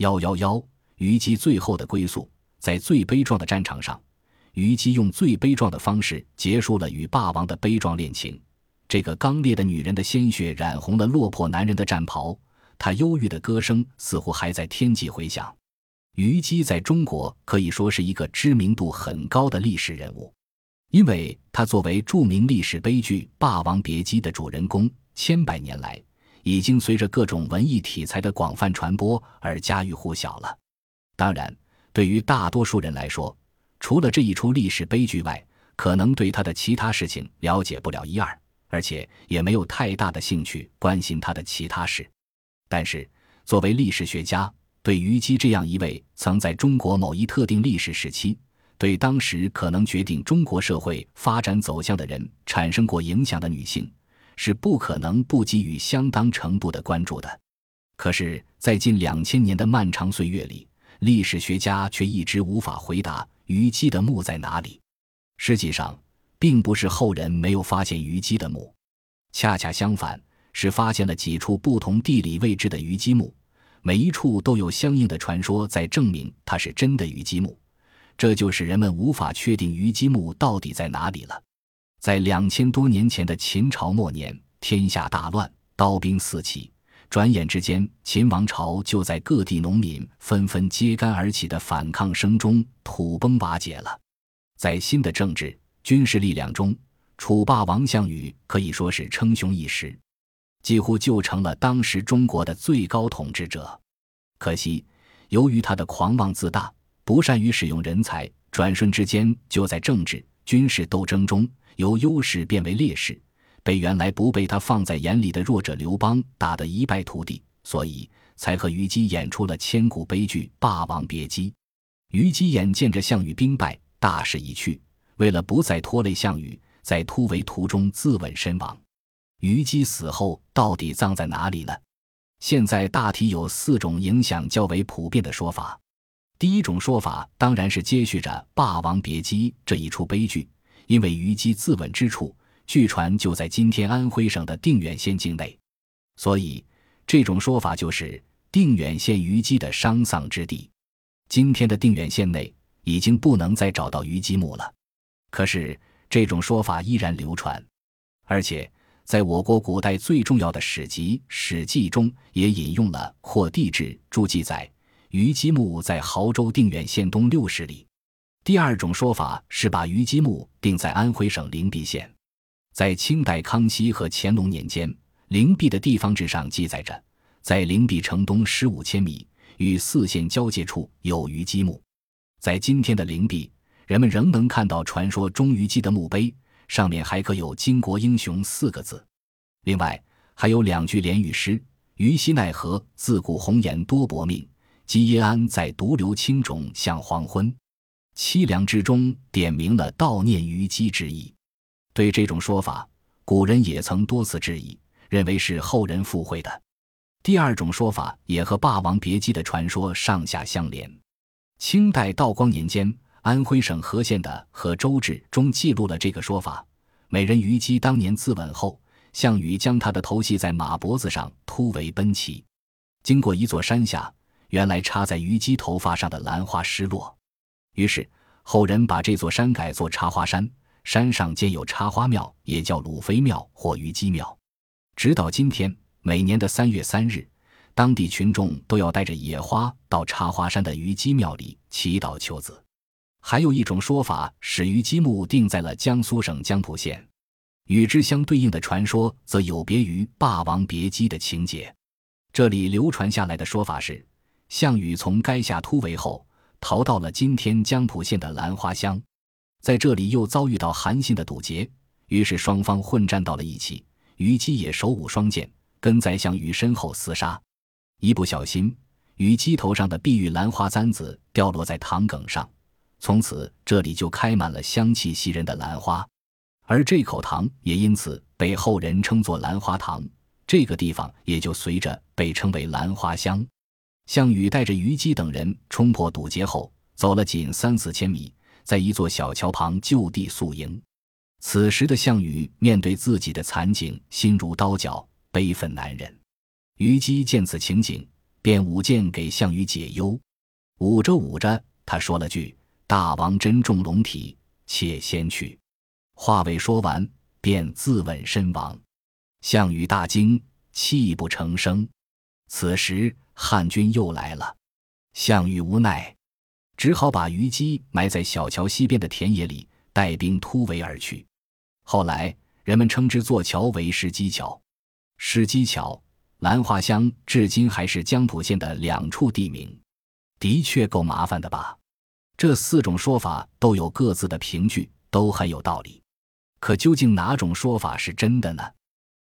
幺幺幺，虞姬最后的归宿，在最悲壮的战场上，虞姬用最悲壮的方式结束了与霸王的悲壮恋情。这个刚烈的女人的鲜血染红了落魄男人的战袍，她忧郁的歌声似乎还在天际回响。虞姬在中国可以说是一个知名度很高的历史人物，因为她作为著名历史悲剧《霸王别姬》的主人公，千百年来已经随着各种文艺题材的广泛传播而家喻户晓了。当然，对于大多数人来说，除了这一出历史悲剧外，可能对他的其他事情了解不了一二，而且也没有太大的兴趣关心他的其他事。但是，作为历史学家，对虞姬这样一位曾在中国某一特定历史时期，对当时可能决定中国社会发展走向的人产生过影响的女性，是不可能不给予相当程度的关注的。可是，在近两千年的漫长岁月里，历史学家却一直无法回答虞姬的墓在哪里。实际上，并不是后人没有发现虞姬的墓，恰恰相反，是发现了几处不同地理位置的虞姬墓。每一处都有相应的传说在证明它是真的虞姬墓，这就使人们无法确定虞姬墓到底在哪里了。在两千多年前的秦朝末年，天下大乱，刀兵四起，转眼之间，秦王朝就在各地农民纷纷揭竿而起的反抗声中土崩瓦解了。在新的政治军事力量中，楚霸王项羽可以说是称雄一时。几乎就成了当时中国的最高统治者。可惜，由于他的狂妄自大，不善于使用人才，转瞬之间就在政治军事斗争中由优势变为劣势，被原来不被他放在眼里的弱者刘邦打得一败涂地，所以才和虞姬演出了千古悲剧《霸王别姬》。虞姬眼见着项羽兵败，大势已去，为了不再拖累项羽，在突围途中自刎身亡。虞姬死后到底葬在哪里呢？现在大体有四种影响较为普遍的说法。第一种说法当然是接续着《霸王别姬》这一出悲剧，因为虞姬自刎之处，据传就在今天安徽省的定远县境内，所以这种说法就是定远县虞姬的丧葬之地。今天的定远县内已经不能再找到虞姬墓了，可是这种说法依然流传，而且。在我国古代最重要的史籍《史记》中，也引用了《或地志》注记载，虞姬墓在亳州定远县东六十里。第二种说法是把虞姬墓定在安徽省灵璧县。在清代康熙和乾隆年间，灵璧的地方志上记载着，在灵璧城东十五千米与泗县交界处有虞姬墓。在今天的灵璧，人们仍能看到传说中虞姬的墓碑。上面还刻有“巾帼英雄”四个字，另外还有两句联语诗：“虞兮奈何，自古红颜多薄命。积耶安在独留青冢向黄昏。”凄凉之中点明了悼念虞姬之意。对这种说法，古人也曾多次质疑，认为是后人附会的。第二种说法也和《霸王别姬》的传说上下相连。清代道光年间。安徽省和县的《和州志》中记录了这个说法：美人虞姬当年自刎后，项羽将她的头系在马脖子上，突围奔袭。经过一座山下，原来插在虞姬头发上的兰花失落，于是后人把这座山改作插花山，山上建有插花庙，也叫鲁妃庙或虞姬庙。直到今天，每年的三月三日，当地群众都要带着野花到插花山的虞姬庙里祈祷求子。还有一种说法，使虞姬墓定在了江苏省江浦县，与之相对应的传说则有别于《霸王别姬》的情节。这里流传下来的说法是，项羽从垓下突围后，逃到了今天江浦县的兰花乡，在这里又遭遇到韩信的堵截，于是双方混战到了一起。虞姬也手舞双剑，跟在项羽身后厮杀，一不小心，虞姬头上的碧玉兰花簪子掉落在塘埂上。从此，这里就开满了香气袭人的兰花，而这口塘也因此被后人称作兰花塘。这个地方也就随着被称为兰花乡。项羽带着虞姬等人冲破堵截后，走了仅三四千米，在一座小桥旁就地宿营。此时的项羽面对自己的惨景，心如刀绞，悲愤难忍。虞姬见此情景，便舞剑给项羽解忧。舞着舞着，他说了句：“大王珍重龙体，且先去。”话未说完，便自刎身亡。项羽大惊，泣不成声。此时汉军又来了，项羽无奈，只好把虞姬埋在小桥西边的田野里，带兵突围而去。后来人们称之座桥为石矶桥。石矶桥、兰花乡至今还是江浦县的两处地名。的确够麻烦的吧？这四种说法都有各自的凭据，都很有道理。可究竟哪种说法是真的呢？